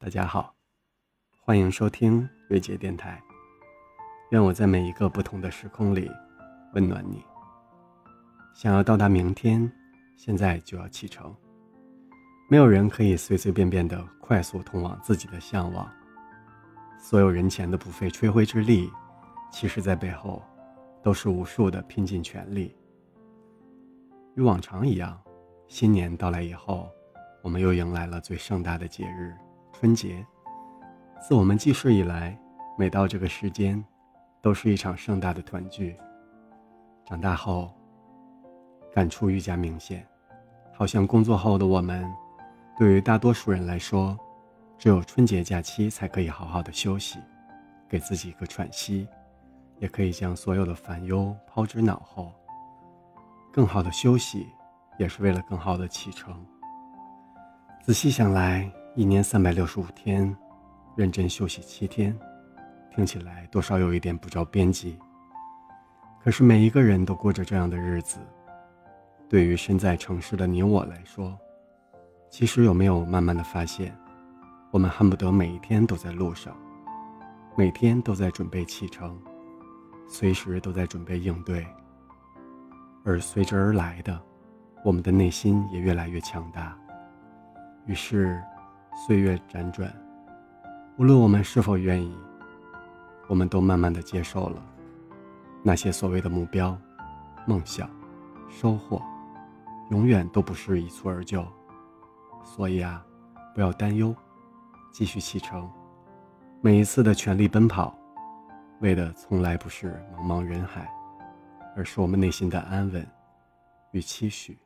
大家好，欢迎收听瑞杰电台。愿我在每一个不同的时空里温暖你。想要到达明天，现在就要启程。没有人可以随随便便的快速通往自己的向往。所有人前的不费吹灰之力，其实在背后都是无数的拼尽全力。与往常一样，新年到来以后，我们又迎来了最盛大的节日。春节，自我们记事以来，每到这个时间，都是一场盛大的团聚。长大后，感触愈加明显，好像工作后的我们，对于大多数人来说，只有春节假期才可以好好的休息，给自己一个喘息，也可以将所有的烦忧抛之脑后。更好的休息，也是为了更好的启程。仔细想来。一年三百六十五天，认真休息七天，听起来多少有一点不着边际。可是每一个人都过着这样的日子。对于身在城市的你我来说，其实有没有慢慢的发现，我们恨不得每一天都在路上，每天都在准备启程，随时都在准备应对。而随之而来的，我们的内心也越来越强大。于是。岁月辗转，无论我们是否愿意，我们都慢慢的接受了那些所谓的目标、梦想、收获，永远都不是一蹴而就。所以啊，不要担忧，继续启程。每一次的全力奔跑，为的从来不是茫茫人海，而是我们内心的安稳与期许。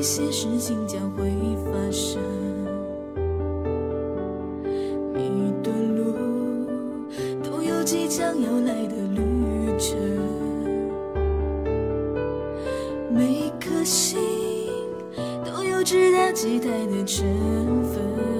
一些事情将会发生，每一段路都有即将要来的旅程，每颗心都有值得期待的成分。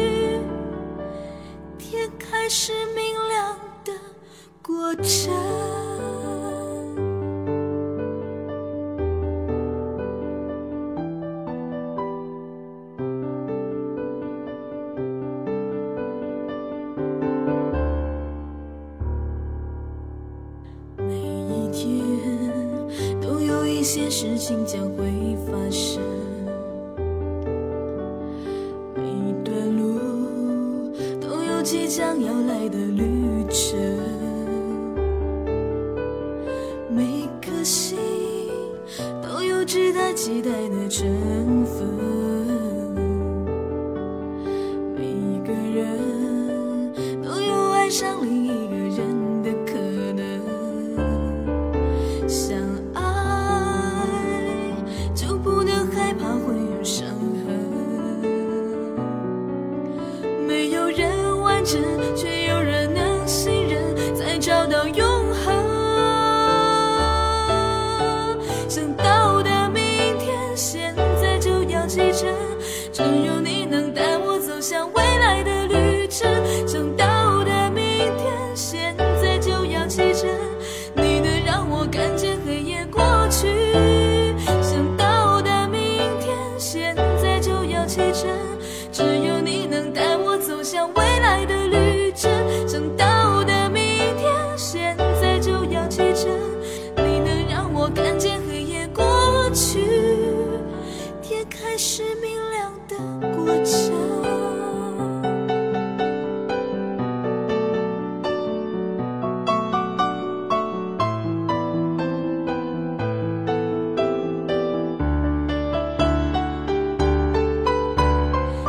天开始明亮的。过程。每一天都有一些事情将会发生，即将要来的旅程。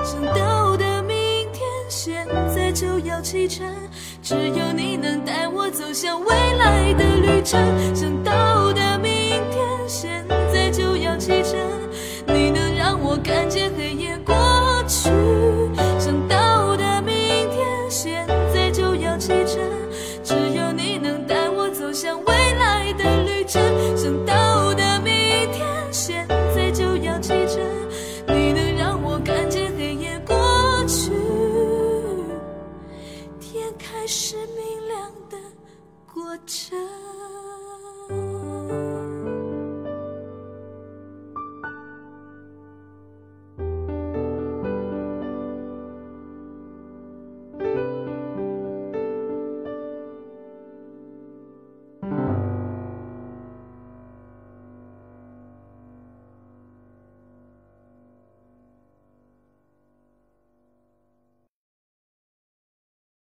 想到的明天现在就要启程，只有你能带我走向未来的旅程。想到的明天，现在就要启程，你能让我看见